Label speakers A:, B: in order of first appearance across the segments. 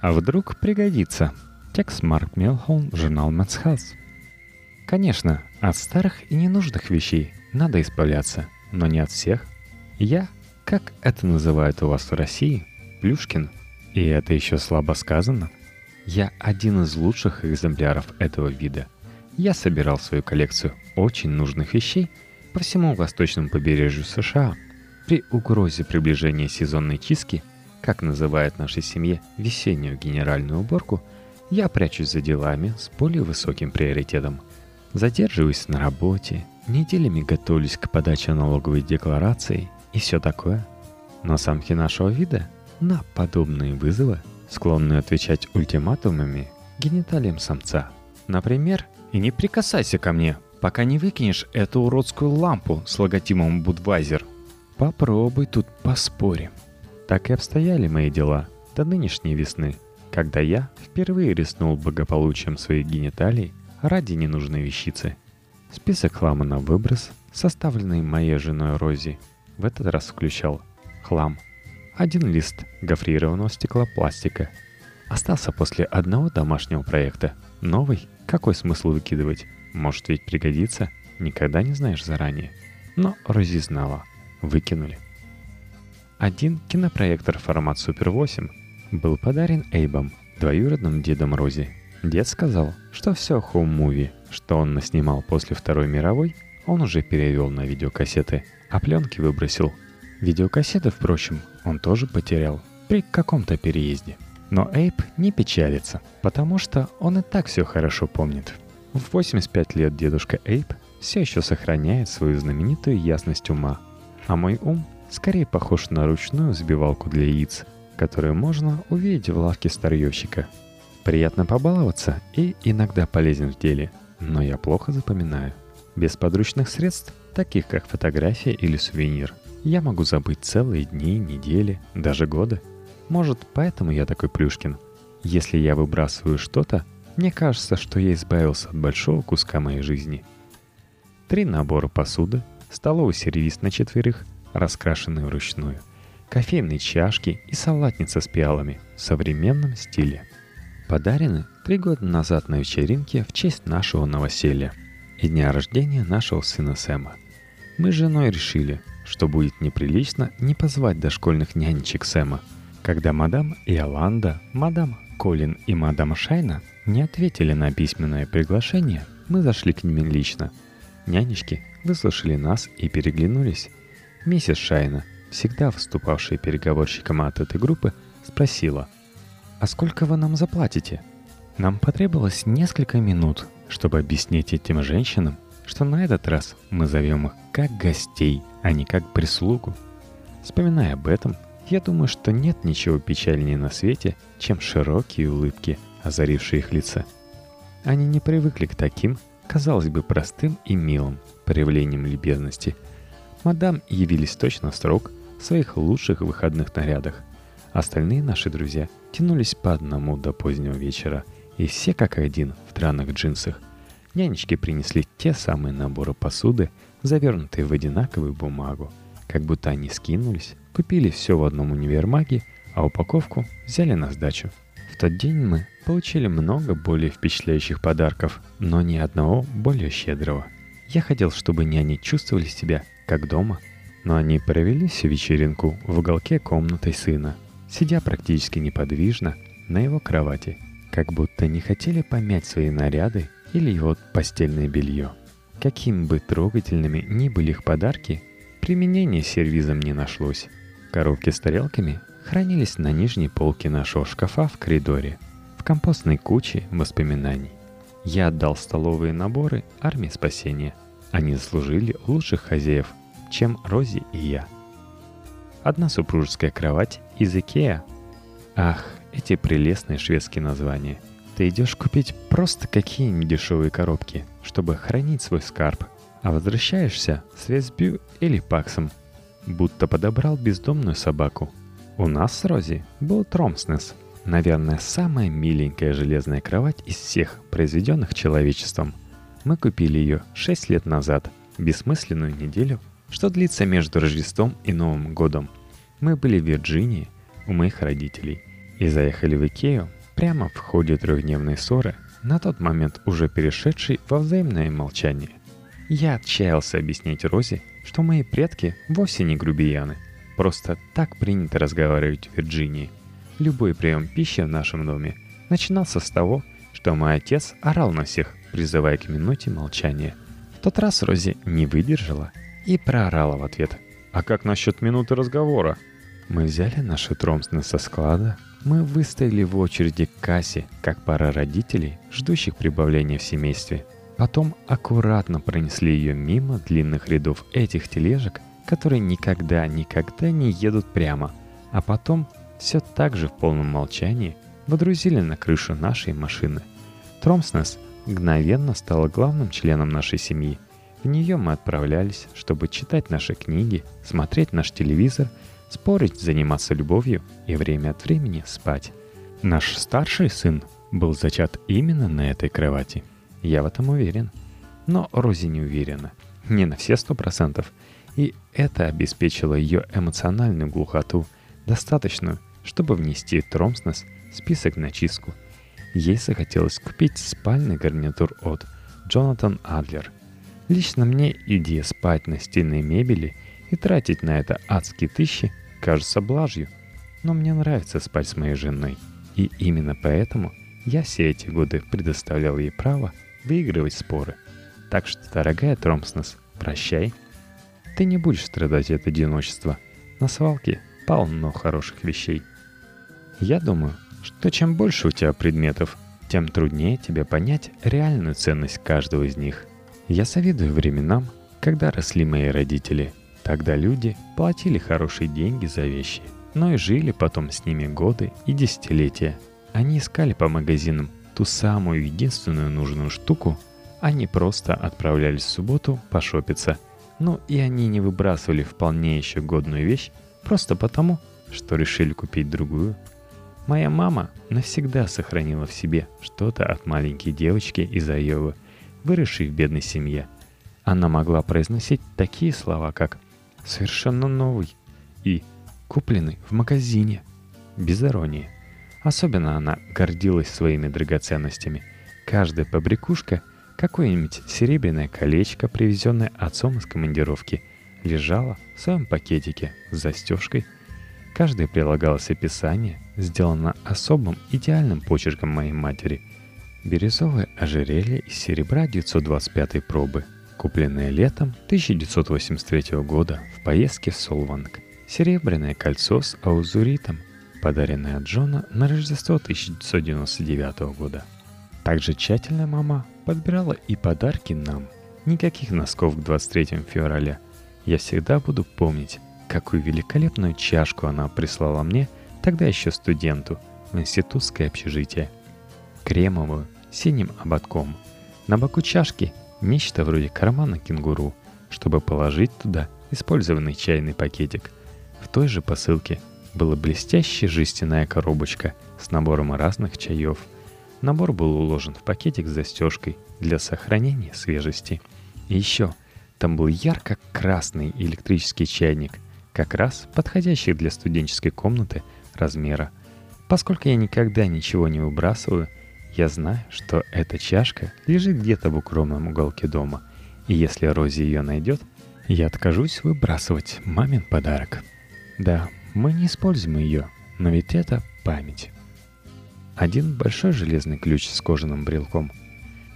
A: А вдруг пригодится. Текст Марк Мелхолм, журнал Mets Health. Конечно, от старых и ненужных вещей надо избавляться, но не от всех. Я, как это называют у вас в России, Плюшкин, и это еще слабо сказано, я один из лучших экземпляров этого вида. Я собирал свою коллекцию очень нужных вещей по всему восточному побережью США. При угрозе приближения сезонной чистки, как называют в нашей семье весеннюю генеральную уборку, я прячусь за делами с более высоким приоритетом. Задерживаюсь на работе, неделями готовлюсь к подаче налоговой декларации и все такое. Но самки нашего вида на подобные вызовы склонны отвечать ультиматумами гениталиям самца. Например, «И не прикасайся ко мне, пока не выкинешь эту уродскую лампу с логотипом Budweiser». Попробуй тут поспорим. Так и обстояли мои дела до нынешней весны, когда я впервые рискнул благополучием своих гениталий ради ненужной вещицы. Список хлама на выброс, составленный моей женой Рози, в этот раз включал хлам. Один лист гофрированного стеклопластика. Остался после одного домашнего проекта. Новый? Какой смысл выкидывать? Может ведь пригодится? Никогда не знаешь заранее. Но Рози знала. Выкинули. Один кинопроектор формат Super 8 был подарен Эйбом, двоюродным дедом Рози. Дед сказал, что все home movie, что он наснимал после Второй мировой, он уже перевел на видеокассеты, а пленки выбросил. Видеокассеты, впрочем, он тоже потерял при каком-то переезде. Но Эйп не печалится, потому что он и так все хорошо помнит. В 85 лет дедушка Эйп все еще сохраняет свою знаменитую ясность ума – а мой ум скорее похож на ручную взбивалку для яиц, которую можно увидеть в лавке старьевщика. Приятно побаловаться и иногда полезен в деле, но я плохо запоминаю. Без подручных средств, таких как фотография или сувенир, я могу забыть целые дни, недели, даже годы. Может, поэтому я такой Плюшкин. Если я выбрасываю что-то, мне кажется, что я избавился от большого куска моей жизни. Три набора посуды, столовый сервиз на четверых, раскрашенный вручную, кофейные чашки и салатница с пиалами в современном стиле. Подарены три года назад на вечеринке в честь нашего новоселья и дня рождения нашего сына Сэма. Мы с женой решили, что будет неприлично не позвать дошкольных нянечек Сэма, когда мадам Иоланда, мадам Колин и мадам Шайна не ответили на письменное приглашение, мы зашли к ним лично. Нянечки выслушали нас и переглянулись. Миссис Шайна, всегда выступавшая переговорщиком от этой группы, спросила, «А сколько вы нам заплатите?» Нам потребовалось несколько минут, чтобы объяснить этим женщинам, что на этот раз мы зовем их как гостей, а не как прислугу. Вспоминая об этом, я думаю, что нет ничего печальнее на свете, чем широкие улыбки, озарившие их лица. Они не привыкли к таким, казалось бы, простым и милым, проявлением любезности. Мадам явились точно в срок в своих лучших выходных нарядах. Остальные наши друзья тянулись по одному до позднего вечера, и все как один в драных джинсах. Нянечки принесли те самые наборы посуды, завернутые в одинаковую бумагу, как будто они скинулись, купили все в одном универмаге, а упаковку взяли на сдачу. В тот день мы получили много более впечатляющих подарков, но ни одного более щедрого – я хотел, чтобы няни чувствовали себя как дома, но они провели всю вечеринку в уголке комнаты сына, сидя практически неподвижно на его кровати, как будто не хотели помять свои наряды или его постельное белье. Каким бы трогательными ни были их подарки, применения сервизом не нашлось. Коробки с тарелками хранились на нижней полке нашего шкафа в коридоре, в компостной куче воспоминаний. Я отдал столовые наборы армии спасения. Они заслужили лучших хозяев, чем Рози и я. Одна супружеская кровать из Икеа. Ах, эти прелестные шведские названия. Ты идешь купить просто какие-нибудь дешевые коробки, чтобы хранить свой скарб, а возвращаешься с Весбю или Паксом, будто подобрал бездомную собаку. У нас с Рози был Тромснес – Наверное, самая миленькая железная кровать из всех, произведенных человечеством. Мы купили ее 6 лет назад, бессмысленную неделю, что длится между Рождеством и Новым годом. Мы были в Вирджинии, у моих родителей, и заехали в Икею прямо в ходе трехдневной ссоры, на тот момент уже перешедшей во взаимное молчание. Я отчаялся объяснить Розе, что мои предки вовсе не грубияны. Просто так принято разговаривать в Вирджинии. Любой прием пищи в нашем доме начинался с того, что мой отец орал на всех, призывая к минуте молчания. В тот раз Рози не выдержала и проорала в ответ. «А как насчет минуты разговора?» Мы взяли наши тромсны со склада, мы выстояли в очереди к кассе, как пара родителей, ждущих прибавления в семействе. Потом аккуратно пронесли ее мимо длинных рядов этих тележек, которые никогда-никогда не едут прямо, а потом все так же в полном молчании водрузили на крышу нашей машины. Тромснес мгновенно стала главным членом нашей семьи. В нее мы отправлялись, чтобы читать наши книги, смотреть наш телевизор – спорить, заниматься любовью и время от времени спать. Наш старший сын был зачат именно на этой кровати. Я в этом уверен. Но Рози не уверена. Не на все сто процентов. И это обеспечило ее эмоциональную глухоту, достаточную, чтобы внести Тромснес в список на чистку. Ей захотелось купить спальный гарнитур от Джонатан Адлер. Лично мне идея спать на стильной мебели и тратить на это адские тысячи кажется блажью, но мне нравится спать с моей женой. И именно поэтому я все эти годы предоставлял ей право выигрывать споры. Так что, дорогая Тромпснес, прощай. Ты не будешь страдать от одиночества. На свалке полно хороших вещей. Я думаю, что чем больше у тебя предметов, тем труднее тебе понять реальную ценность каждого из них. Я завидую временам, когда росли мои родители – Тогда люди платили хорошие деньги за вещи, но и жили потом с ними годы и десятилетия. Они искали по магазинам ту самую единственную нужную штуку, они просто отправлялись в субботу пошопиться. Ну и они не выбрасывали вполне еще годную вещь просто потому, что решили купить другую. Моя мама навсегда сохранила в себе что-то от маленькой девочки из Айовы, выросшей в бедной семье. Она могла произносить такие слова, как совершенно новый и купленный в магазине. Без иронии. Особенно она гордилась своими драгоценностями. Каждая побрякушка, какое-нибудь серебряное колечко, привезенное отцом из командировки, лежала в своем пакетике с застежкой. Каждое прилагалось описание, сделано особым идеальным почерком моей матери. Бирюзовое ожерелье из серебра 925 пробы – купленное летом 1983 года в поездке в Солванг. Серебряное кольцо с аузуритом, подаренное Джона на Рождество 1999 года. Также тщательно мама подбирала и подарки нам. Никаких носков к 23 февраля. Я всегда буду помнить, какую великолепную чашку она прислала мне, тогда еще студенту, в институтское общежитие. Кремовую, синим ободком. На боку чашки Нечто вроде кармана кенгуру, чтобы положить туда использованный чайный пакетик. В той же посылке была блестящая жестяная коробочка с набором разных чаев. Набор был уложен в пакетик с застежкой для сохранения свежести. И еще там был ярко-красный электрический чайник, как раз подходящий для студенческой комнаты размера. Поскольку я никогда ничего не выбрасываю – я знаю, что эта чашка лежит где-то в укромном уголке дома, и если Рози ее найдет, я откажусь выбрасывать мамин подарок. Да, мы не используем ее, но ведь это память. Один большой железный ключ с кожаным брелком.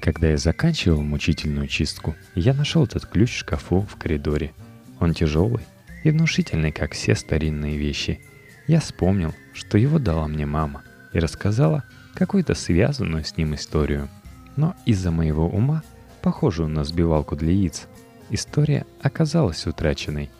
A: Когда я заканчивал мучительную чистку, я нашел этот ключ в шкафу в коридоре. Он тяжелый и внушительный, как все старинные вещи. Я вспомнил, что его дала мне мама, и рассказала, какую-то связанную с ним историю. Но из-за моего ума, похожую на сбивалку для яиц, история оказалась утраченной,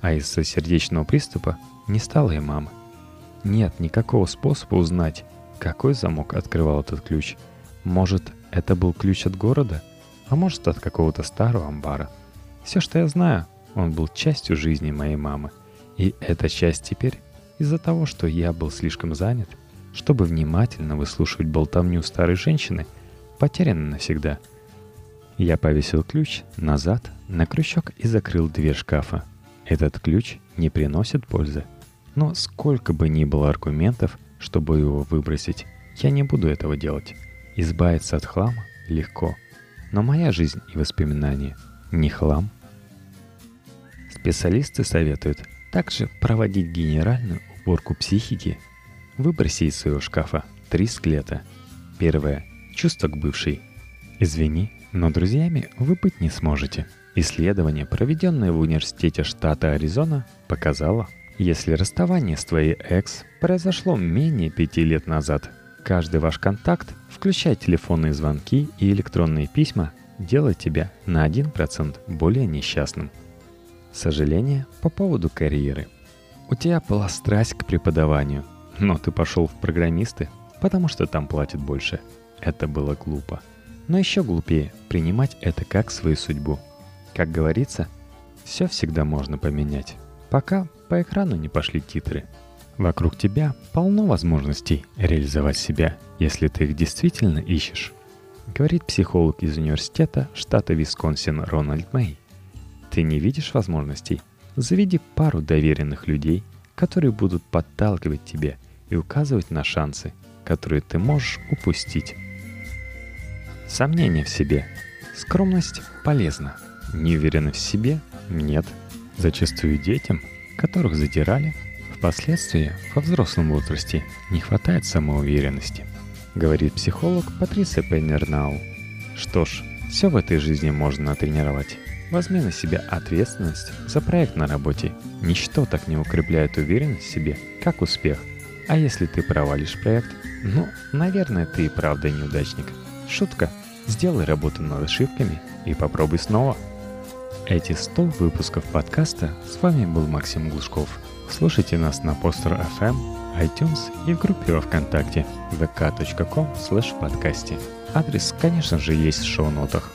A: а из-за сердечного приступа не стало и мамы. Нет никакого способа узнать, какой замок открывал этот ключ. Может, это был ключ от города, а может, от какого-то старого амбара. Все, что я знаю, он был частью жизни моей мамы. И эта часть теперь, из-за того, что я был слишком занят, чтобы внимательно выслушивать болтовню старой женщины, потеряна навсегда. Я повесил ключ назад на крючок и закрыл дверь шкафа. Этот ключ не приносит пользы. Но сколько бы ни было аргументов, чтобы его выбросить. Я не буду этого делать. Избавиться от хлама легко. Но моя жизнь и воспоминания не хлам. Специалисты советуют также проводить генеральную уборку психики. Выброси из своего шкафа три склета. Первое. Чувство к бывшей. Извини, но друзьями вы быть не сможете. Исследование, проведенное в университете штата Аризона, показало, если расставание с твоей экс произошло менее пяти лет назад, каждый ваш контакт, включая телефонные звонки и электронные письма, делает тебя на 1% более несчастным. Сожаление по поводу карьеры. У тебя была страсть к преподаванию, но ты пошел в программисты, потому что там платят больше. Это было глупо. Но еще глупее принимать это как свою судьбу. Как говорится, все всегда можно поменять, пока по экрану не пошли титры. Вокруг тебя полно возможностей реализовать себя, если ты их действительно ищешь. Говорит психолог из университета штата Висконсин Рональд Мэй. Ты не видишь возможностей? Заведи пару доверенных людей, которые будут подталкивать тебя и указывать на шансы, которые ты можешь упустить. Сомнение в себе. Скромность полезна. Неуверенность в себе – нет. Зачастую детям – которых задирали, впоследствии во взрослом возрасте не хватает самоуверенности, говорит психолог Патриция Пейнернау. Что ж, все в этой жизни можно натренировать. Возьми на себя ответственность за проект на работе. Ничто так не укрепляет уверенность в себе, как успех. А если ты провалишь проект, ну, наверное, ты и правда неудачник. Шутка. Сделай работу над ошибками и попробуй снова – эти 100 выпусков подкаста с вами был Максим Глушков. Слушайте нас на Постер FM, iTunes и в группе во Вконтакте vk.com slash подкасте. Адрес, конечно же, есть в шоу-нотах.